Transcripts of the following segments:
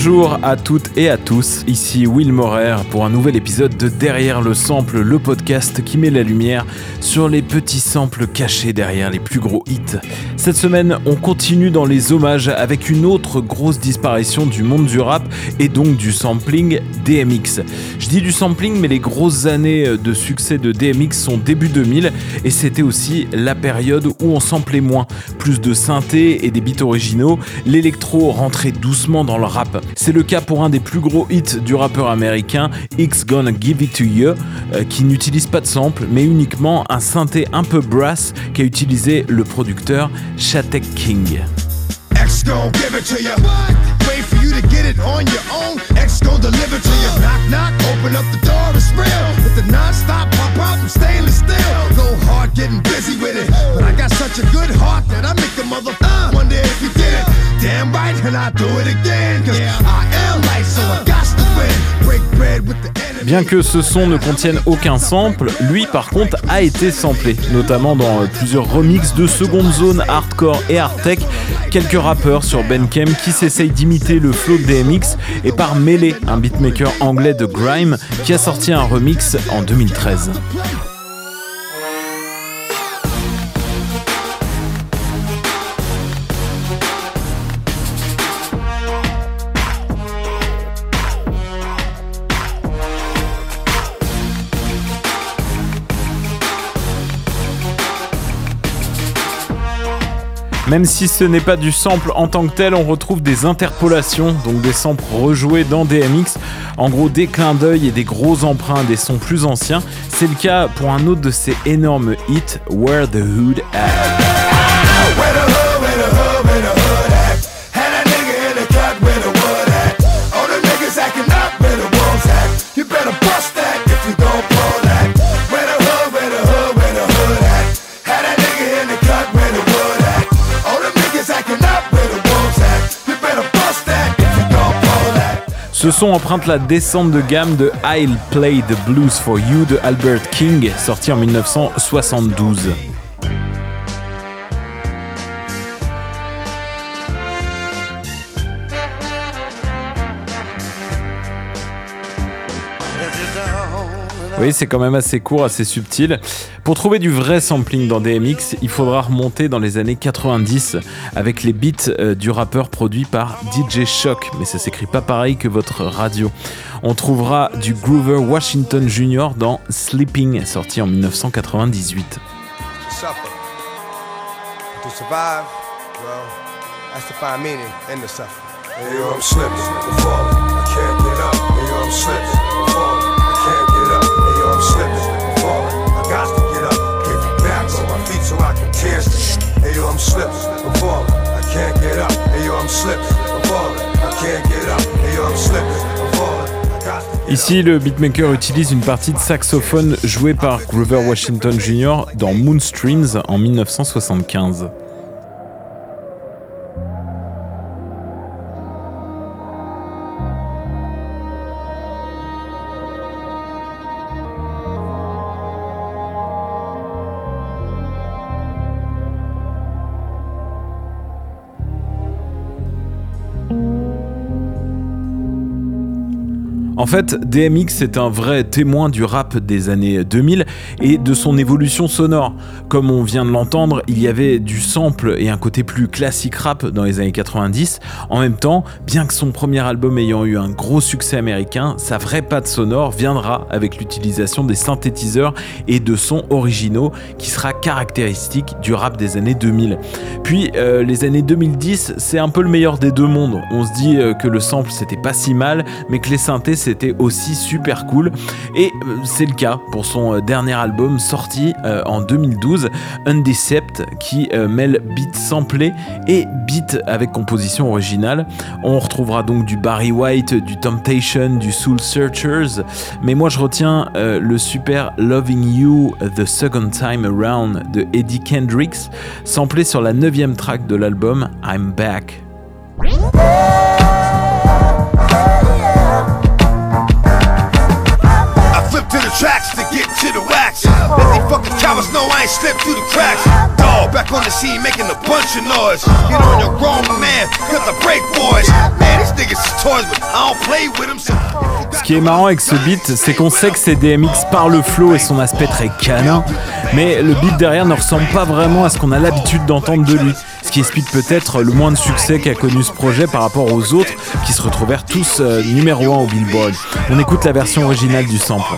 Bonjour à toutes et à tous, ici Will Morer pour un nouvel épisode de Derrière le Sample, le podcast qui met la lumière sur les petits samples cachés derrière les plus gros hits. Cette semaine, on continue dans les hommages avec une autre grosse disparition du monde du rap et donc du sampling DMX. Je dis du sampling, mais les grosses années de succès de DMX sont début 2000 et c'était aussi la période où on samplait moins. Plus de synthé et des beats originaux, l'électro rentrait doucement dans le rap. C'est le cas pour un des plus gros hits du rappeur américain X Gonna Give It To You, euh, qui n'utilise pas de sample, mais uniquement un synthé un peu brass qu'a utilisé le producteur Shatek King. X gon' give it to you. Wait for you to get it on your own. X gon' deliver to you. Knock, knock, open up the door, it's real. With the non-stop pop out stainless steel. Go hard getting busy with it. But I got such a good heart that I make the mother uh, wonder if you did it. Bien que ce son ne contienne aucun sample, lui par contre a été samplé, notamment dans euh, plusieurs remixes de seconde zone hardcore et hardtech, quelques rappeurs sur Bandcamp qui s'essayent d'imiter le flow de DMX et par Melee, un beatmaker anglais de grime qui a sorti un remix en 2013. Même si ce n'est pas du sample en tant que tel, on retrouve des interpolations, donc des samples rejoués dans DMX. En gros, des clins d'œil et des gros emprunts des sons plus anciens. C'est le cas pour un autre de ces énormes hits, Where the Hood At. Ce son emprunte la descente de gamme de I'll Play the Blues for You de Albert King, sorti en 1972. Oui, c'est quand même assez court, assez subtil. Pour trouver du vrai sampling dans DMX, il faudra remonter dans les années 90 avec les beats euh, du rappeur produit par DJ Shock, mais ça s'écrit pas pareil que votre radio. On trouvera du Groover Washington Jr. dans Sleeping, sorti en 1998. suffer. To Ici, le beatmaker utilise une partie de saxophone jouée par Groover Washington Jr. dans Moonstreams en 1975. En fait, DMX est un vrai témoin du rap des années 2000 et de son évolution sonore. Comme on vient de l'entendre, il y avait du sample et un côté plus classique rap dans les années 90. En même temps, bien que son premier album ayant eu un gros succès américain, sa vraie patte sonore viendra avec l'utilisation des synthétiseurs et de sons originaux qui sera caractéristique du rap des années 2000. Puis euh, les années 2010, c'est un peu le meilleur des deux mondes. On se dit euh, que le sample c'était pas si mal, mais que les synthés c'était aussi super cool. Et euh, c'est le cas pour son euh, dernier album sorti euh, en 2012, Undecept, qui mêle beat samplé et beat avec composition originale. On retrouvera donc du Barry White, du Temptation, du Soul Searchers, mais moi je retiens le super Loving You the Second Time Around de Eddie Kendricks, samplé sur la neuvième track de l'album I'm Back. Through the cracks. On the scene man, the break boys. Man, these niggas toys, but I play with them. So... Ce qui est marrant avec ce beat, c'est qu'on sait que c'est DMX par le flow et son aspect très canin, mais le beat derrière ne ressemble pas vraiment à ce qu'on a l'habitude d'entendre de lui. Ce qui explique peut-être le moins de succès qu'a connu ce projet par rapport aux autres qui se retrouvèrent tous euh, numéro 1 au Billboard. On écoute la version originale du sample.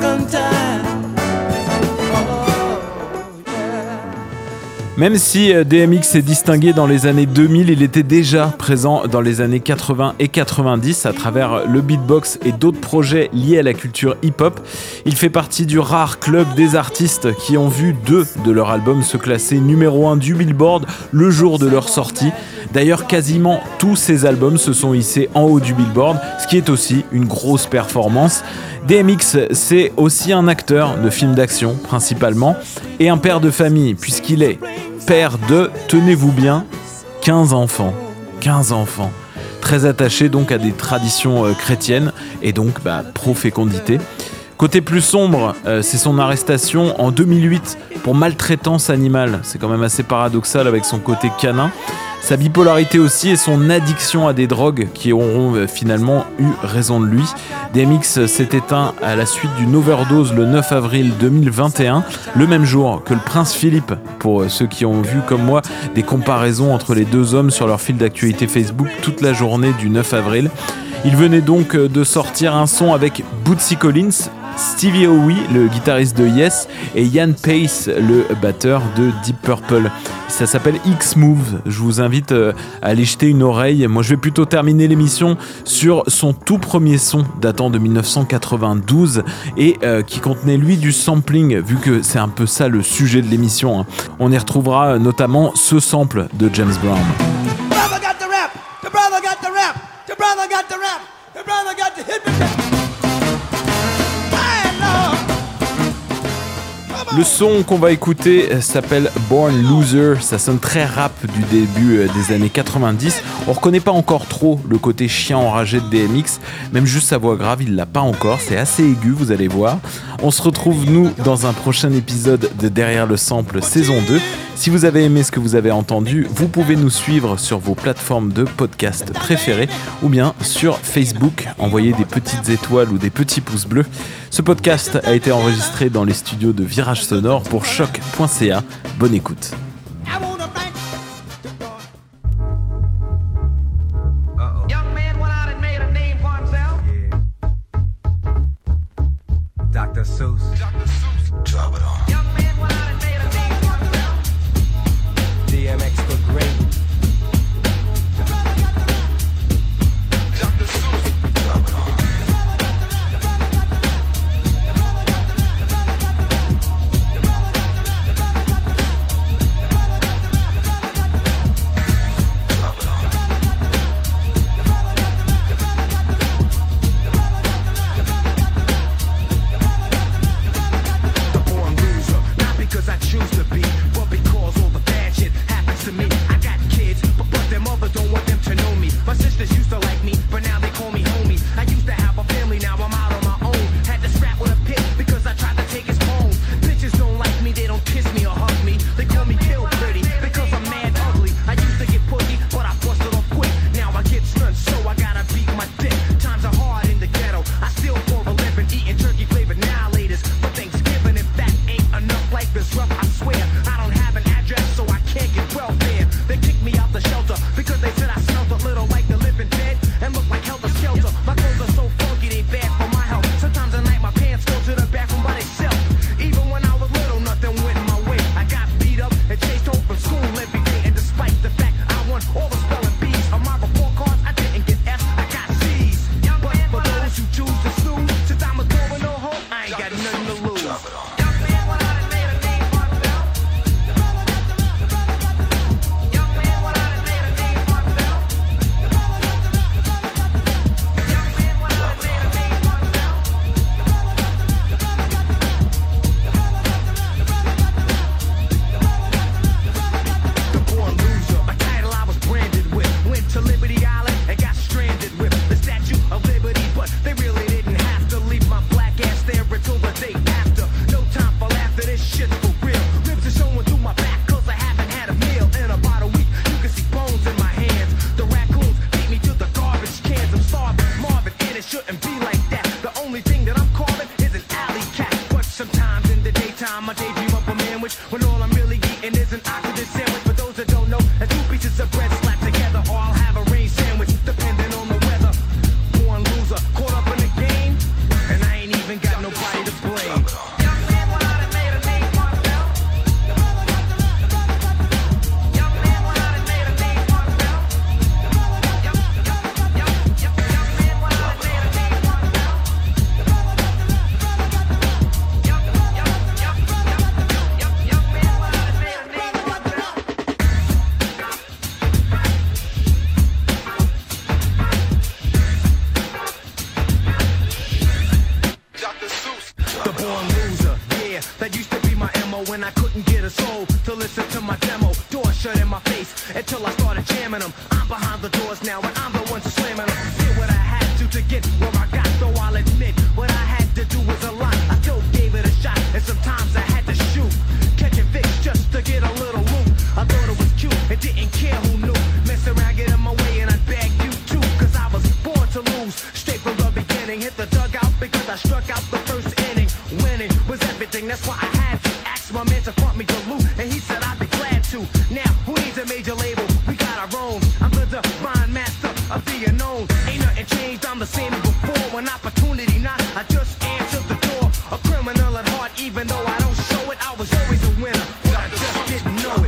second time. Même si euh, DMX s'est distingué dans les années 2000, il était déjà présent dans les années 80 et 90 à travers le beatbox et d'autres projets liés à la culture hip-hop. Il fait partie du rare club des artistes qui ont vu deux de leurs albums se classer numéro 1 du Billboard le jour de leur sortie. D'ailleurs, quasiment tous ces albums se sont hissés en haut du Billboard, ce qui est aussi une grosse performance. DMX, c'est aussi un acteur de films d'action principalement et un père de famille puisqu'il est père de, tenez-vous bien, 15 enfants. 15 enfants. Très attaché donc à des traditions euh, chrétiennes et donc bah, pro-fécondité. Côté plus sombre, euh, c'est son arrestation en 2008 pour maltraitance animale. C'est quand même assez paradoxal avec son côté canin. Sa bipolarité aussi et son addiction à des drogues qui auront euh, finalement eu raison de lui. DMX s'est éteint à la suite d'une overdose le 9 avril 2021, le même jour que le prince Philippe, pour euh, ceux qui ont vu comme moi des comparaisons entre les deux hommes sur leur fil d'actualité Facebook toute la journée du 9 avril. Il venait donc euh, de sortir un son avec Bootsy Collins, Stevie Howe, le guitariste de Yes, et Ian Pace, le batteur de Deep Purple. Ça s'appelle X-Move. Je vous invite euh, à aller jeter une oreille. Moi, je vais plutôt terminer l'émission sur son tout premier son datant de 1992 et euh, qui contenait lui du sampling, vu que c'est un peu ça le sujet de l'émission. Hein. On y retrouvera notamment ce sample de James Brown. Le son qu'on va écouter euh, s'appelle Born Loser. Ça sonne très rap du début euh, des années 90. On reconnaît pas encore trop le côté chien enragé de DMX. Même juste sa voix grave, il l'a pas encore. C'est assez aigu, vous allez voir. On se retrouve, nous, dans un prochain épisode de Derrière le Sample saison 2. Si vous avez aimé ce que vous avez entendu, vous pouvez nous suivre sur vos plateformes de podcast préférées ou bien sur Facebook. Envoyez des petites étoiles ou des petits pouces bleus. Ce podcast a été enregistré dans les studios de Virage Sonore pour choc.ca. Bonne écoute. when all I'm born loser. Yeah, that used to be my MO when I couldn't get a soul to listen to my demo. Door shut in my face until I started jamming them. I'm behind the doors now. I That's why I had to ask my man to front me the loot, and he said I'd be glad to. Now, who needs a major label? We got our own. I'm the divine master of the unknown. Ain't nothing changed, I'm the same as before. When opportunity knocks, I just answered the door. A criminal at heart, even though I don't show it, I was always a winner, but I just didn't know it.